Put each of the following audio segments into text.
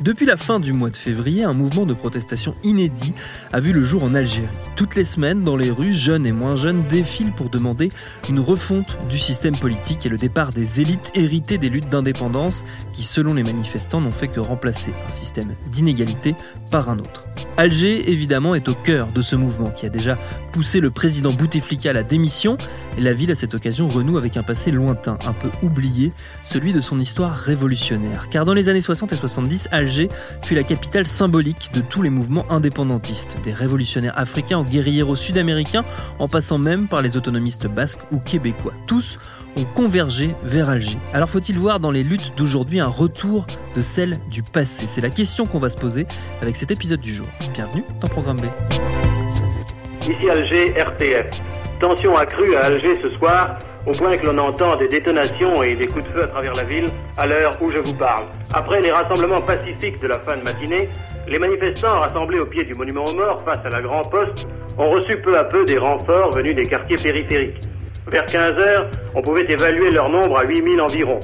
Depuis la fin du mois de février, un mouvement de protestation inédit a vu le jour en Algérie. Toutes les semaines, dans les rues, jeunes et moins jeunes défilent pour demander une refonte du système politique et le départ des élites héritées des luttes d'indépendance qui, selon les manifestants, n'ont fait que remplacer un système d'inégalité par un autre. Alger, évidemment, est au cœur de ce mouvement qui a déjà poussé le président Bouteflika à la démission et la ville, à cette occasion, renoue avec un passé lointain, un peu oublié, celui de son histoire révolutionnaire. Car dans les années 60 et 70, Alger fut la capitale symbolique de tous les mouvements indépendantistes, des révolutionnaires africains aux guerrieros sud-américains, en passant même par les autonomistes basques ou québécois. Tous ont convergé vers Alger. Alors faut-il voir dans les luttes d'aujourd'hui un retour de celles du passé? C'est la question qu'on va se poser avec cet épisode du jour. Bienvenue dans Programme B. Ici Alger, RTF. Tension accrue à Alger ce soir, au point que l'on entend des détonations et des coups de feu à travers la ville à l'heure où je vous parle. Après les rassemblements pacifiques de la fin de matinée, les manifestants rassemblés au pied du monument aux morts face à la Grand Poste ont reçu peu à peu des renforts venus des quartiers périphériques. Vers 15 heures, on pouvait évaluer leur nombre à 8000 environ.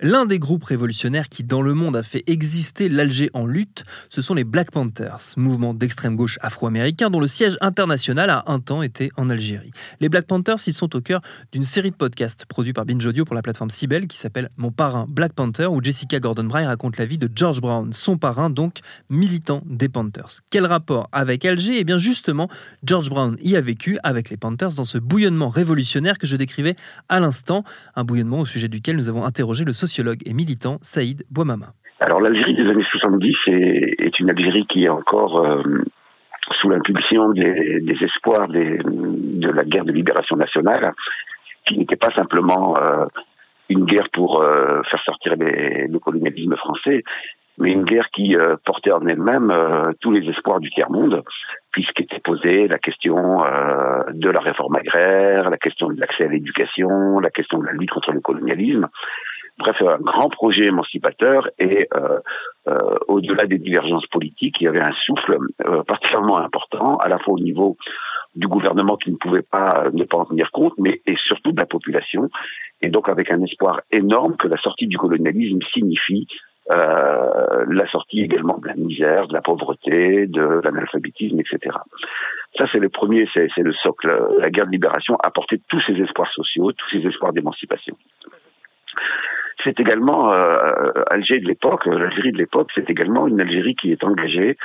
L'un des groupes révolutionnaires qui dans le monde a fait exister l'Alger en lutte, ce sont les Black Panthers, mouvement d'extrême gauche afro-américain dont le siège international a un temps été en Algérie. Les Black Panthers, ils sont au cœur d'une série de podcasts produits par Binge Audio pour la plateforme Cybelle qui s'appelle Mon parrain Black Panther où Jessica Gordon-Bray raconte la vie de George Brown, son parrain donc militant des Panthers. Quel rapport avec Alger? Eh bien justement, George Brown y a vécu avec les Panthers dans ce bouillonnement révolutionnaire que je décrivais à l'instant, un bouillonnement au sujet duquel nous avons interrogé le sociologue et militant Saïd Bouamama. Alors l'Algérie des années 70 est, une Algérie qui est encore euh, sous l'impulsion des, espoirs de la guerre de libération nationale, qui n'était pas simplement euh, une guerre pour euh, faire sortir le colonialisme français, mais une guerre qui portait en elle-même tous les espoirs du tiers-monde, puisqu'était posée la question de la réforme agraire, la question de l'accès à l'éducation, la question de la lutte contre le colonialisme. Bref, un grand projet émancipateur et euh, euh, au-delà des divergences politiques, il y avait un souffle euh, particulièrement important, à la fois au niveau du gouvernement qui ne pouvait pas ne pas en tenir compte, mais et surtout de la population, et donc avec un espoir énorme que la sortie du colonialisme signifie euh, la sortie également de la misère, de la pauvreté, de l'analphabétisme, etc. Ça, c'est le premier, c'est le socle. La guerre de libération a tous ces espoirs sociaux, tous ces espoirs d'émancipation. C'est également euh, Alger de l'époque, l'Algérie de l'époque, c'est également une Algérie qui est engagée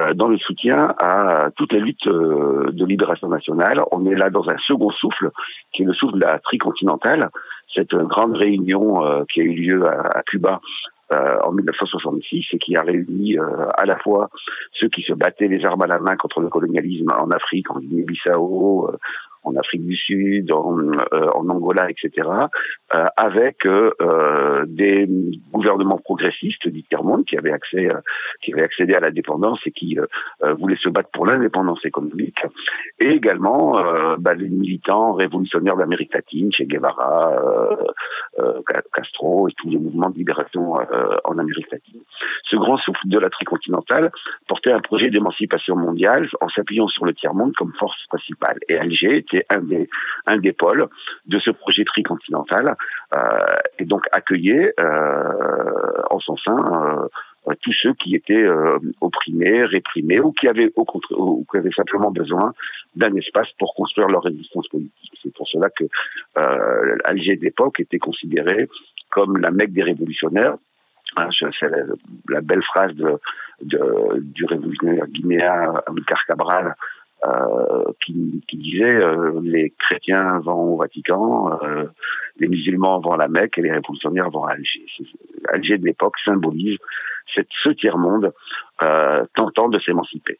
euh, dans le soutien à toute la lutte euh, de libération nationale. On est là dans un second souffle, qui est le souffle de la tricontinentale, cette grande réunion euh, qui a eu lieu à, Cuba euh, en 1966 et qui a réuni euh, à la fois ceux qui se battaient les armes à la main contre le colonialisme en Afrique, en Guinée-Bissau, euh, en Afrique du Sud, en, euh, Angola, etc., euh, avec euh, des gouvernements progressistes du tiers-monde qui avaient qui avaient accédé à la dépendance et qui voulaient se battre pour l'indépendance économique, et également bah, les militants révolutionnaires d'Amérique latine, Che Guevara, Castro et tous les mouvements de libération en Amérique latine. Ce grand souffle de la tricontinentale portait un projet d'émancipation mondiale en s'appuyant sur le tiers-monde comme force principale. Et Alger un des, pôles de ce projet tricontinental euh, et donc accueillait euh, en son sein euh, tous ceux qui étaient opprimés, réprimés ou qui avaient simplement besoin d'un espace pour construire leur résistance politique. C'est pour cela que euh, Alger d'époque était considéré comme la Mecque des révolutionnaires. Hein, C'est la, la, belle phrase du révolutionnaire guinéen Amilcar Cabral euh, qui, disait euh, les chrétiens vont au Vatican, euh, les musulmans vont à la Mecque et les révolutionnaires vont à Alger. Alger de l'époque symbolise ce tiers-monde tentant de s'émanciper.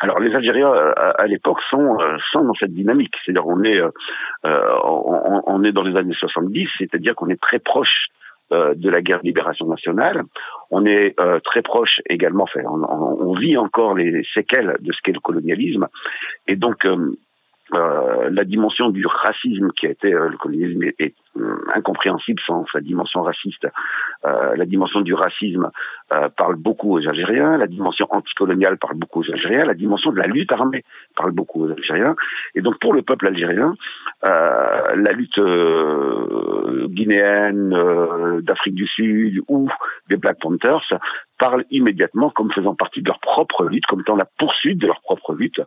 Alors les Algériens à, l'époque sont, dans cette dynamique, c'est-à-dire on est on, est dans les années 70, c'est-à-dire qu'on est très proche de la guerre de libération nationale. On est très proche également, enfin, on, on, vit encore les séquelles de ce qu'est le colonialisme, et donc euh, la dimension du racisme qui a été euh, le colonialisme est, euh, incompréhensible sans sa dimension raciste. la dimension du racisme parle beaucoup aux Algériens, la dimension anticoloniale parle beaucoup aux Algériens, la dimension de la lutte armée parle beaucoup aux Algériens. Et donc pour le peuple algérien, la lutte guinéenne, d'Afrique du Sud ou des Black Panthers parlent immédiatement comme faisant partie de leur propre lutte, comme étant la poursuite de leur propre lutte.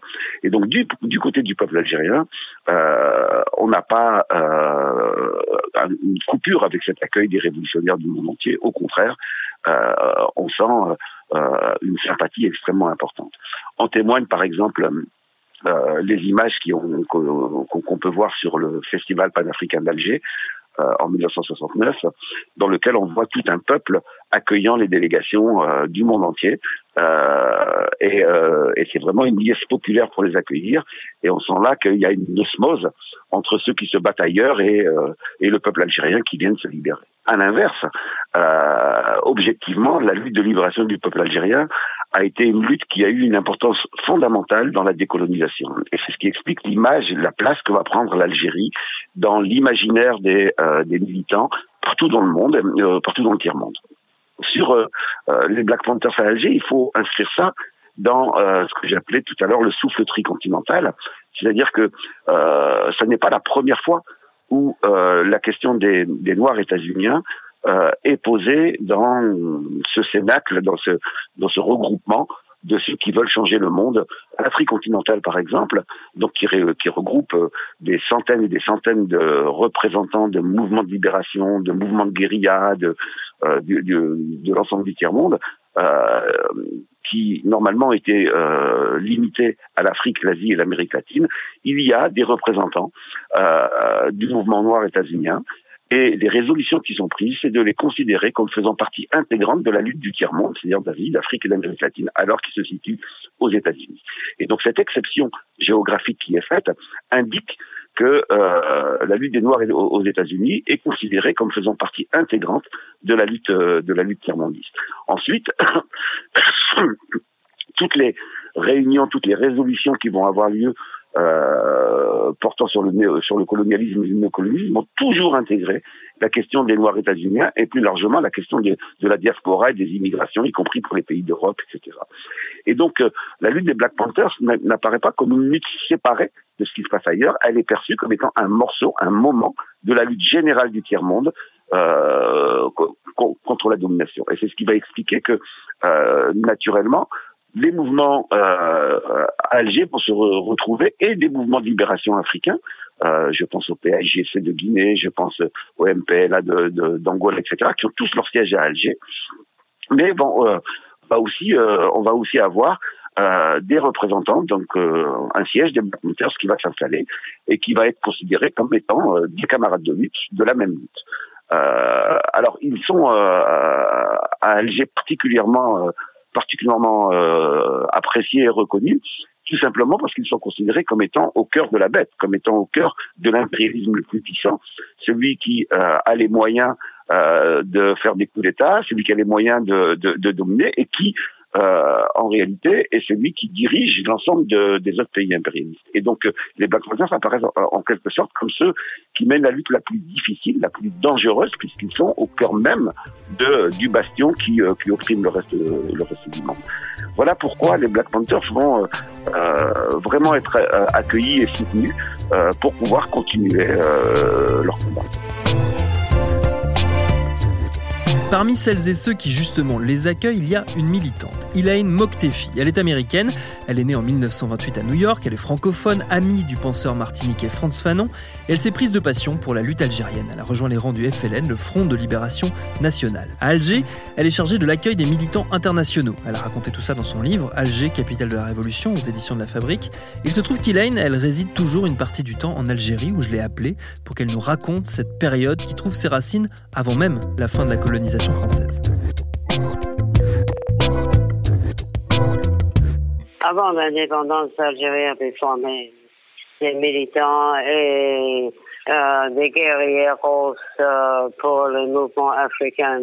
Et donc du, du côté du peuple algérien, euh, on n'a pas euh, une coupure avec cet accueil des révolutionnaires du monde entier. Au contraire, euh, on sent euh, une sympathie extrêmement importante. En témoigne par exemple euh, les images qu'on peut voir sur le festival panafricain d'Alger, euh, en 1969, dans lequel on voit tout un peuple accueillant les délégations euh, du monde entier. Euh, et, et c'est vraiment une liesse populaire pour les accueillir. Et on sent là qu'il y a une osmose entre ceux qui se battent ailleurs et, et le peuple algérien qui vient de se libérer. À l'inverse, objectivement, la lutte de libération du peuple algérien a été une lutte qui a eu une importance fondamentale dans la décolonisation. Et c'est ce qui explique l'image, la place que va prendre l'Algérie dans l'imaginaire des, euh, militants partout dans le monde, euh, partout dans le tiers-monde. Sur euh, les Black Panthers à Alger, il faut inscrire ça dans ce que j'appelais tout à l'heure le souffle tricontinental, c'est-à-dire que euh, ce n'est pas la première fois où la question des, des Noirs états-uniens euh, est posée dans ce cénacle, dans ce, dans ce regroupement de ceux qui veulent changer le monde. L'Afrique continentale, par exemple, donc qui, qui, regroupe euh, des centaines et des centaines de représentants de mouvements de libération, de mouvements de guérilla, de, euh, de, l'ensemble du tiers-monde, euh, qui normalement étaient euh, limités à l'Afrique, l'Asie et l'Amérique latine. Il y a des représentants euh, du mouvement noir états-unien et les résolutions qui sont prises, c'est de les considérer comme faisant partie intégrante de la lutte du tiers-monde, c'est-à-dire d'Asie, d'Afrique et d'Amérique latine, alors qu'ils se situent aux États-Unis. Et donc cette exception géographique qui est faite indique que euh, la lutte des Noirs aux États-Unis est considérée comme faisant partie intégrante de la lutte euh, de la lutte tiers-mondiste. Ensuite, toutes les réunions, toutes les résolutions qui vont avoir lieu euh, portant sur le, sur le colonialisme et le néocolonialisme ont toujours intégré la question des Noirs états-uniens et plus largement la question de, la diaspora et des immigrations, y compris pour les pays d'Europe, etc. Et donc, euh, la lutte des Black Panthers n'apparaît pas comme une lutte séparée de ce qui se passe ailleurs, elle est perçue comme étant un morceau, un moment de la lutte générale du tiers-monde euh, contre la domination. Et c'est ce qui va expliquer que, euh, naturellement, les mouvements euh, à Alger pour se retrouver et des mouvements de libération africains. Euh, je pense au PAIGC de Guinée, je pense au MPLA d'Angola, de, etc., qui ont tous leur siège à Alger. Mais bon, euh, va aussi, euh, on va aussi avoir euh, des représentants, donc un siège des militaires qui va s'installer et qui va être considéré comme étant des camarades de lutte de la même lutte. alors, ils sont à Alger particulièrement particulièrement euh, appréciés et reconnus, tout simplement parce qu'ils sont considérés comme étant au cœur de la bête, comme étant au cœur de l'impérialisme le plus puissant, celui qui euh, a les moyens euh, de faire des coups d'État, celui qui a les moyens de, de, de dominer et qui euh, en réalité, est celui qui dirige l'ensemble de, des autres pays impérialistes. Et donc, euh, les Black Panthers apparaissent en, quelque sorte comme ceux qui mènent la lutte la plus difficile, la plus dangereuse, puisqu'ils sont au cœur même du bastion qui, euh, opprime le reste du monde. Voilà pourquoi les Black Panthers vont vraiment être accueillis et soutenus pour pouvoir continuer leur combat. Parmi celles et ceux qui justement les accueillent, il y a une militante, Elaine Moktefi. Elle est américaine, elle est née en 1928 à New York, elle est francophone, amie du penseur martiniquais Franz Fanon, et elle s'est prise de passion pour la lutte algérienne. Elle a rejoint les rangs du FLN, le Front de Libération Nationale. À Alger, elle est chargée de l'accueil des militants internationaux. Elle a raconté tout ça dans son livre Alger, capitale de la Révolution, aux éditions de la Fabrique. Il se trouve qu'Elaine, elle réside toujours une partie du temps en Algérie, où je l'ai appelée pour qu'elle nous raconte cette période qui trouve ses racines avant même la fin de la colonisation avant l'indépendance, l'Algérie avait formé des militants et euh, des guerriers euh, pour le mouvement africain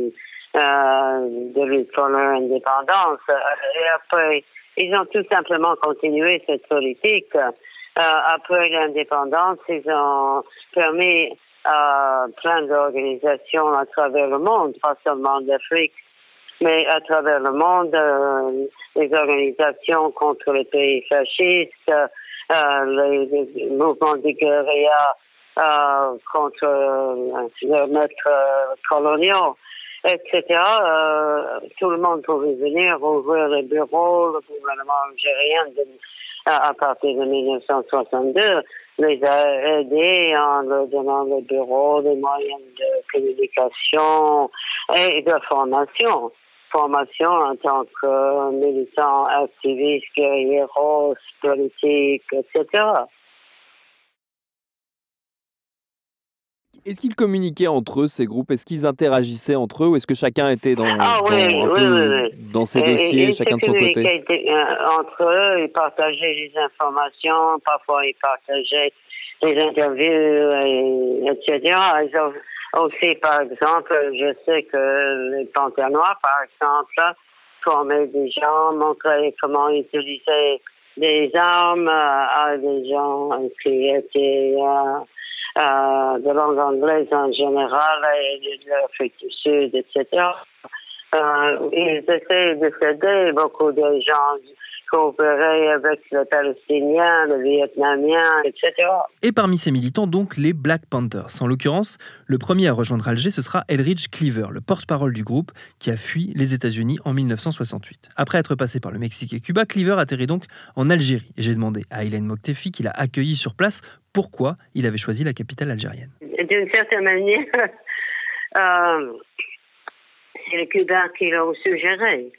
euh, de lutte pour leur indépendance. Et après, ils ont tout simplement continué cette politique. Euh, après l'indépendance, ils ont permis à plein d'organisations à travers le monde, pas seulement d'Afrique, mais à travers le monde, euh, les organisations contre les pays fascistes, euh, les, mouvements de guérilla euh, contre euh, les maîtres coloniaux, etc. tout le monde pouvait venir ouvrir les bureaux, le gouvernement algérien à partir de 1962 les a aidés en leur donnant les bureaux, des moyens de communication et de formation formation en tant que militant, activiste, guerrier, politique, etc. Est-ce qu'ils communiquaient entre eux, ces groupes? Est-ce qu'ils interagissaient entre eux ou est-ce que chacun était dans, ah, oui, oui, dans ses dossiers, chacun de son côté? euh, Entre eux, ils partageaient les informations, parfois ils partageaient les interviews, etc. Ils ont, aussi, par exemple, je sais que les Panthères Noirs, par exemple, formaient des gens, montraient comment utiliser des armes à des gens qui étaient euh, euh, de langue anglaise en général et de l'Afrique du Sud, etc. Euh, ils essaient de s'aider beaucoup de gens coopérer avec les Palestiniens, les Vietnamiens, etc. Et parmi ces militants, donc, les Black Panthers. En l'occurrence, le premier à rejoindre Alger, ce sera Elridge Cleaver, le porte-parole du groupe, qui a fui les États-Unis en 1968. Après être passé par le Mexique et Cuba, Cleaver atterrit donc en Algérie. Et j'ai demandé à Hélène Moktefi, qui l'a accueilli sur place, pourquoi il avait choisi la capitale algérienne. D'une certaine manière, euh, c'est les Cubains qui l'ont suggéré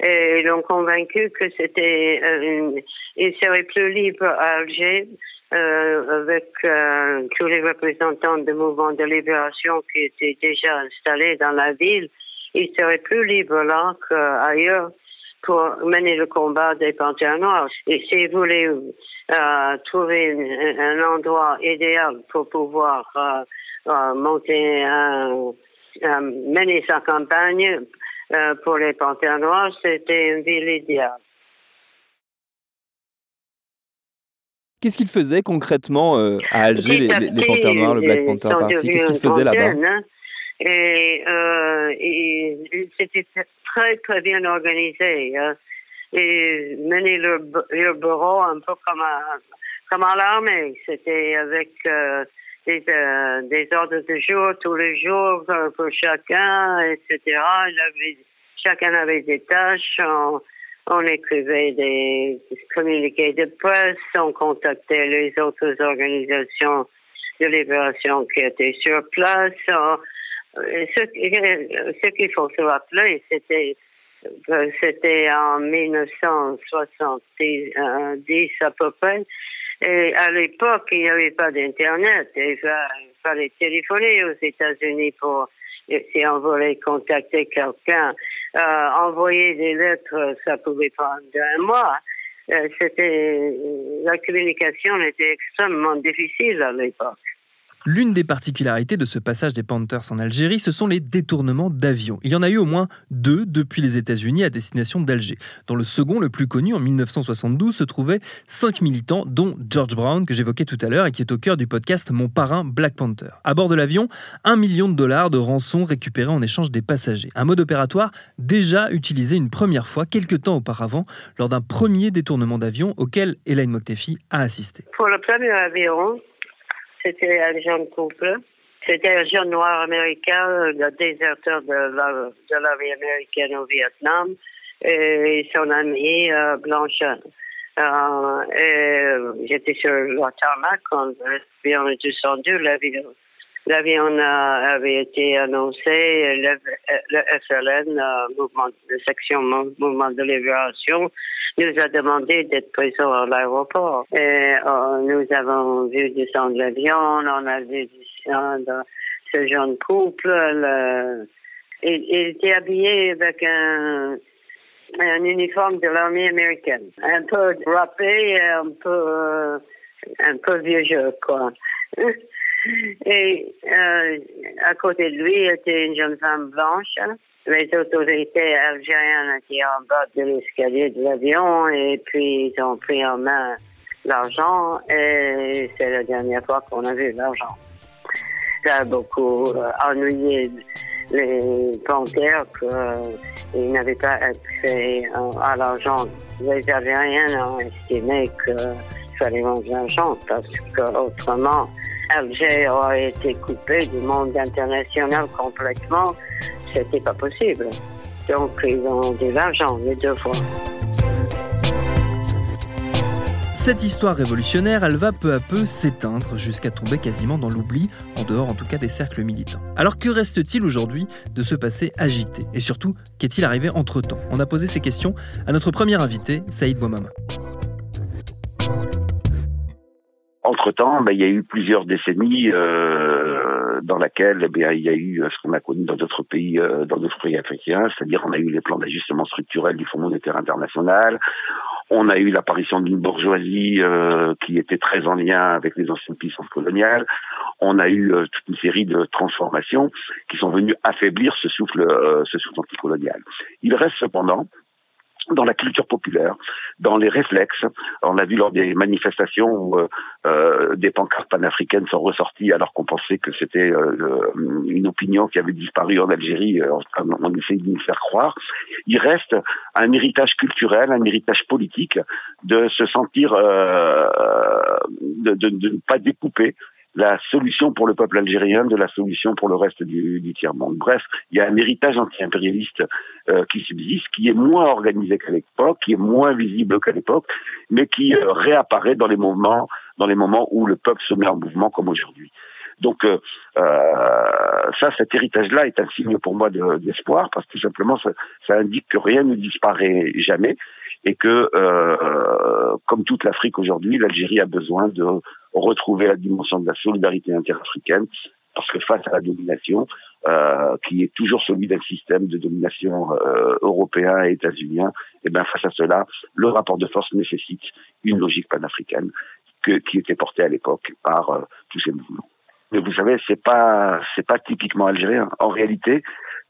et l'ont convaincu que c'était euh, il serait plus libre à Alger euh, avec euh, tous les représentants du mouvement de libération qui étaient déjà installés dans la ville. Il serait plus libre là qu'ailleurs pour mener le combat des panthères noirs. Et s'il voulait euh, trouver un, endroit idéal pour pouvoir euh, monter un, mener sa campagne, euh, pour les Panthères Noirs, c'était une ville idéale. Qu'est-ce qu'ils faisaient concrètement euh, à Alger, les, les, Panthères Noirs, le Black Panther Party Qu'est-ce qu'ils faisaient là-bas hein. et, euh, c'était très, très bien organisé. Hein. Et mener leur, leur, bureau un peu comme à, comme à l'armée. C'était avec des, euh, des ordres de jour tous les jours euh, pour chacun, etc. chacun avait des tâches. On, écrivait des, communiqués de presse, on contactait les autres organisations de libération qui étaient sur place. Euh, ce, ce qu'il faut se rappeler, c'était c'était en 1970 à peu près. Et à l'époque, il n'y avait pas d'Internet. Il fallait téléphoner aux États-Unis pour, si on voulait contacter quelqu'un. Euh, envoyer des lettres, ça pouvait prendre un mois. Euh, c'était, la communication était extrêmement difficile à l'époque. L'une des particularités de ce passage des Panthers en Algérie, ce sont les détournements d'avions. Il y en a eu au moins deux depuis les États-Unis à destination d'Alger. Dans le second, le plus connu, en 1972, se trouvaient cinq militants, dont George Brown, que j'évoquais tout à l'heure et qui est au cœur du podcast Mon parrain Black Panther. À bord de l'avion, un million de dollars de rançon récupérés en échange des passagers. Un mode opératoire déjà utilisé une première fois, quelques temps auparavant, lors d'un premier détournement d'avion auquel Elaine Moktefi a assisté. Pour le premier avion, c'était un jeune couple. C'était un jeune noir américain, le déserteur de la, de américaine au Vietnam, et son amie euh, Blanche. Euh, j'étais sur le tarmac quand l'avion est descendu. L'avion, l'avion avait été annoncé. Le, le FLN, euh, mouvement de section Mouvement de Libération, nous a demandé d'être présents à l'aéroport. Et euh, nous avons vu descendre l'avion, on a vu descendre ce jeune couple. il, était habillé avec un, un uniforme de l'armée américaine. Un peu râpé, un peu, un peu vieux jeu, quoi. Et euh, à côté de lui était une jeune femme blanche. Les autorités algériennes étaient en bas de l'escalier de l'avion et puis ils ont pris en main l'argent et c'est la dernière fois qu'on a vu l'argent. Ça a beaucoup euh, ennuyé les banquiers qu'ils n'avaient pas accès à l'argent. Les Algériens ont estimé qu'il manger l'argent parce qu'autrement, Alger aurait été coupé du monde international complètement. C'était pas possible. Donc, ils ont de l'argent les deux fois. Cette histoire révolutionnaire, elle va peu à peu s'éteindre jusqu'à tomber quasiment dans l'oubli, en dehors en tout cas des cercles militants. Alors que reste-t-il aujourd'hui de ce passé agité? Et surtout, qu'est-il arrivé entre-temps? On a posé ces questions à notre premier invité, Saïd Bouamama. Entre-temps, ben, il y a eu plusieurs décennies euh, dans lesquelles eh il y a eu ce qu'on a connu dans d'autres pays, euh, dans d'autres pays africains, c'est-à-dire on a eu les plans d'ajustement structurel du Fonds monétaire international, on a eu l'apparition d'une bourgeoisie euh, qui était très en lien avec les anciennes puissances coloniales. On a eu euh, toute une série de transformations qui sont venues affaiblir ce souffle, euh, ce souffle anticolonial. Il reste cependant dans la culture populaire, dans les réflexes. On a vu lors des manifestations où euh, euh des pancartes panafricaines sont ressorties alors qu'on pensait que c'était euh, une opinion qui avait disparu en Algérie, euh, on essaie de nous faire croire. Il reste un héritage culturel, un héritage politique de se sentir, de, de, de ne pas découper la solution pour le peuple algérien de la solution pour le reste du, du tiers-monde. Bref, il y a un héritage anti-impérialiste euh, qui subsiste, qui est moins organisé qu'à l'époque, qui est moins visible qu'à l'époque, mais qui euh, réapparaît dans les moments, dans les moments où le peuple se met en mouvement comme aujourd'hui. Donc euh, euh ça, cet héritage-là est un signe pour moi d'espoir, parce que tout simplement, ça, ça, indique que rien ne disparaît jamais et que, euh, comme toute l'Afrique aujourd'hui, l'Algérie a besoin de retrouver la dimension de la solidarité interafricaine, parce que face à la domination, euh, qui est toujours celui d'un système de domination euh, européen et états-unien, et eh bien face à cela, le rapport de force nécessite une logique panafricaine que, qui était portée à l'époque par euh, tous ces mouvements. Mais vous savez, c'est pas c'est pas typiquement algérien. En réalité,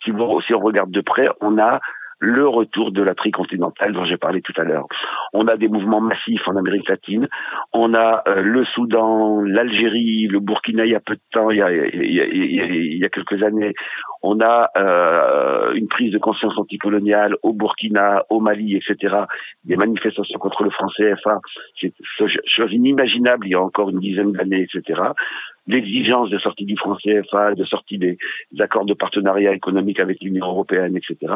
si, vous, si on regarde de près, on a le retour de la tricontinentale dont j'ai parlé tout à l'heure. On a des mouvements massifs en Amérique latine, on a euh, le Soudan, l'Algérie, le Burkina il y a peu de temps, il y a, il y a, quelques années, on a euh, une prise de conscience anticoloniale au Burkina, au Mali, etc. Des manifestations contre le franc CFA, c'est chose inimaginable il y a encore une dizaine d'années, etc l'exigence de sortie du franc CFA, de sortie des, accords de partenariat économique avec l'Union européenne, etc.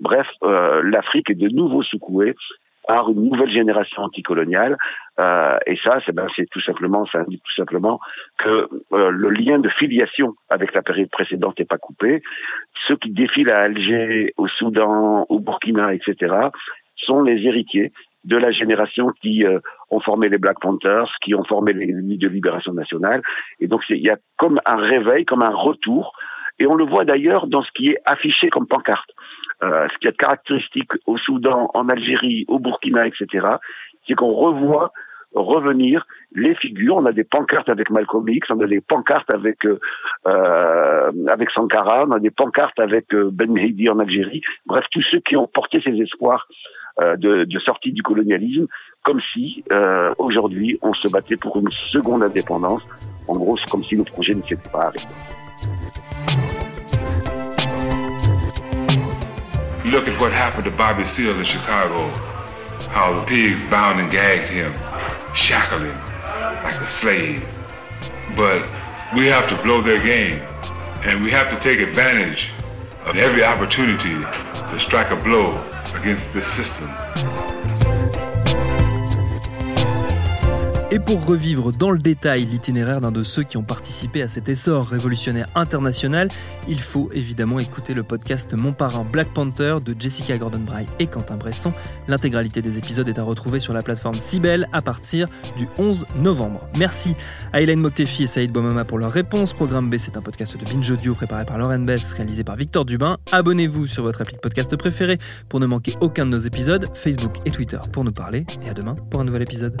Bref, euh, l'Afrique est de nouveau secouée par une nouvelle génération anticoloniale, euh, et ça, c'est ben, tout simplement, ça indique tout simplement que euh, le lien de filiation avec la période précédente n'est pas coupé. Ceux qui défilent à Alger, au Soudan, au Burkina, etc., sont les héritiers de la génération qui euh, ont formé les Black Panthers, qui ont formé les Nuits de Libération Nationale. Et donc il y a comme un réveil, comme un retour. Et on le voit d'ailleurs dans ce qui est affiché comme pancarte. Euh, ce qui est caractéristique au Soudan, en Algérie, au Burkina, etc., c'est qu'on revoit revenir les figures. On a des pancartes avec Malcolm X, on a des pancartes avec euh, euh avec Sankara, on a des pancartes avec Ben Mehdi en Algérie. Bref, tous ceux qui ont porté ces espoirs euh, de, de, sortie du colonialisme, comme si euh, aujourd'hui on se battait pour une seconde indépendance. En gros, comme si le projet ne s'était pas arrêté. Look at what happened to Bobby Seale in Chicago. How the pigs bound and gagged him, shackled him like a slave. But we have to blow their game, and we have to take advantage of every opportunity to strike a blow against this system. Et pour revivre dans le détail l'itinéraire d'un de ceux qui ont participé à cet essor révolutionnaire international, il faut évidemment écouter le podcast Mon parrain Black Panther de Jessica Gordon-Bray et Quentin Bresson. L'intégralité des épisodes est à retrouver sur la plateforme Cybelle à partir du 11 novembre. Merci à Hélène Moktefi et Saïd Boumama pour leurs réponses. Programme B, c'est un podcast de Binge Audio préparé par Lauren Bess, réalisé par Victor Dubin. Abonnez-vous sur votre appli de podcast préféré pour ne manquer aucun de nos épisodes, Facebook et Twitter pour nous parler. Et à demain pour un nouvel épisode.